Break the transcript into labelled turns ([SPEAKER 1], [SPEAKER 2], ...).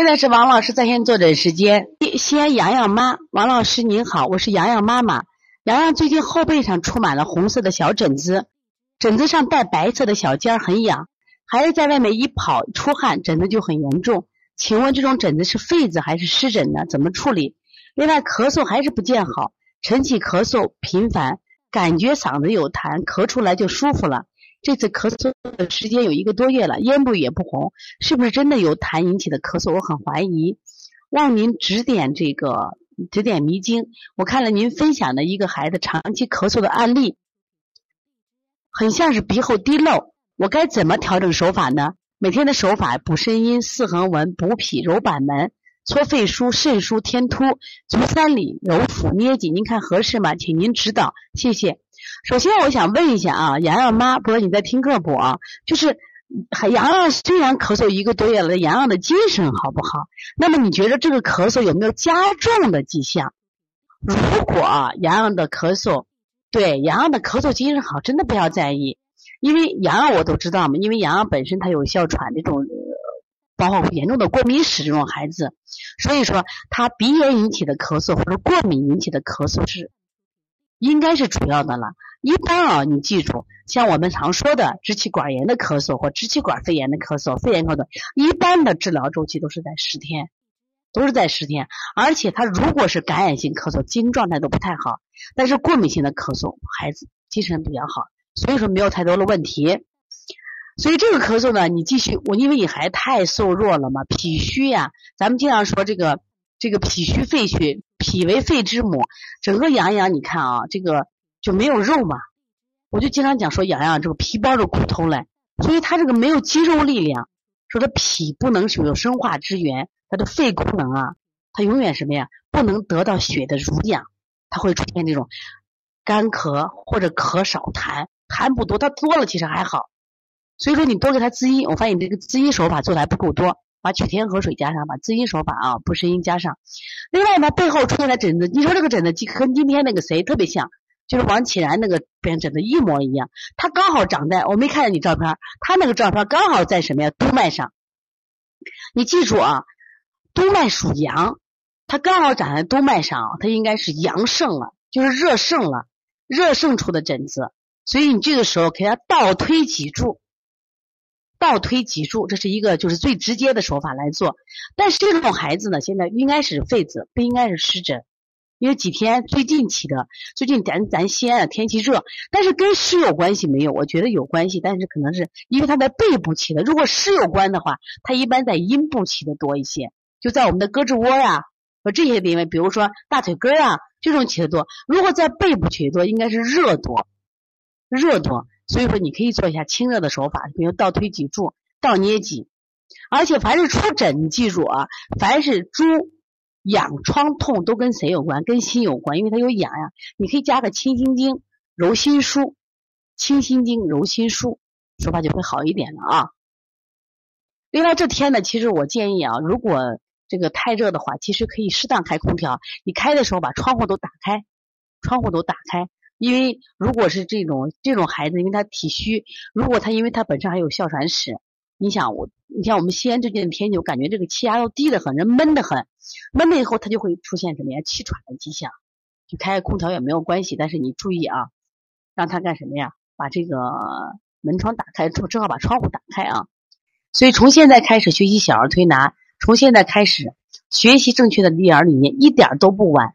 [SPEAKER 1] 现在是王老师在线坐诊时间。西安洋洋妈，王老师您好，我是洋洋妈妈。洋洋最近后背上出满了红色的小疹子，疹子上带白色的小尖儿，很痒。孩子在外面一跑出汗，疹子就很严重。请问这种疹子是痱子还是湿疹呢？怎么处理？另外咳嗽还是不见好，晨起咳嗽频繁，感觉嗓子有痰，咳出来就舒服了。这次咳嗽的时间有一个多月了，咽部也不红，是不是真的有痰引起的咳嗽？我很怀疑，望您指点这个指点迷津。我看了您分享的一个孩子长期咳嗽的案例，很像是鼻后滴漏，我该怎么调整手法呢？每天的手法：补肾阴、四横纹、补脾、揉板门、搓肺腧、肾腧、天突、足三里、揉腹、捏脊，您看合适吗？请您指导，谢谢。首先，我想问一下啊，洋洋妈，不知道你在听课不啊？就是洋洋虽然咳嗽一个多月了，洋洋的精神好不好？那么你觉得这个咳嗽有没有加重的迹象？如果洋洋的咳嗽，对洋洋的咳嗽精神好，真的不要在意，因为洋洋我都知道嘛，因为洋洋本身他有哮喘这种，包括严重的过敏史这种孩子，所以说他鼻炎引起的咳嗽或者过敏引起的咳嗽是。应该是主要的了。一般啊，你记住，像我们常说的支气管炎的咳嗽或支气管肺炎的咳嗽、肺炎咳嗽，一般的治疗周期都是在十天，都是在十天。而且他如果是感染性咳嗽，精神状态都不太好；但是过敏性的咳嗽，孩子精神比较好，所以说没有太多的问题。所以这个咳嗽呢，你继续，我因为你还太瘦弱了嘛，脾虚呀，咱们经常说这个。这个脾虚肺虚，脾为肺之母，整个阳阳你看啊，这个就没有肉嘛。我就经常讲说养养这个皮包着骨头嘞，所以他这个没有肌肉力量，说他脾不能是有生化之源，他的肺功能啊，他永远什么呀，不能得到血的濡养，他会出现这种干咳或者咳少痰，痰不多，他多了其实还好。所以说你多给他滋阴，我发现你这个滋阴手法做的还不够多。把取天河水加上，把滋阴手法啊，补肾阴加上。另外呢，背后出现的疹子，你说这个疹子跟今天那个谁特别像，就是王启然那个边疹子一模一样。他刚好长在，我没看见你照片，他那个照片刚好在什么呀？督脉上。你记住啊，督脉属阳，他刚好长在督脉上，他应该是阳盛了，就是热盛了，热盛出的疹子。所以你这个时候给他倒推脊柱。倒推脊柱，这是一个就是最直接的手法来做。但是这种孩子呢，现在应该是痱子，不应该是湿疹。因为几天最近起的，最近咱咱西安天气热，但是跟湿有关系没有？我觉得有关系，但是可能是因为他在背部起的。如果湿有关的话，他一般在阴部起的多一些，就在我们的胳肢窝呀和这些地方，比如说大腿根啊这种起的多。如果在背部起的多，应该是热多，热多。所以说，你可以做一下清热的手法，比如倒推脊柱、倒捏脊。而且，凡是出疹，你记住啊，凡是猪痒、疮痛，都跟谁有关？跟心有关，因为它有痒呀。你可以加个清心经、揉心腧，清心经、揉心腧，手法就会好一点了啊。另外，这天呢，其实我建议啊，如果这个太热的话，其实可以适当开空调。你开的时候把窗户都打开，窗户都打开。因为如果是这种这种孩子，因为他体虚，如果他因为他本身还有哮喘史，你想我，你像我们西安最近的天气，我感觉这个气压都低得很，人闷得很，闷了以后他就会出现什么呀？气喘的迹象。就开空调也没有关系，但是你注意啊，让他干什么呀？把这个门窗打开，正好把窗户打开啊。所以从现在开始学习小儿推拿，从现在开始学习正确的育儿理念，一点都不晚。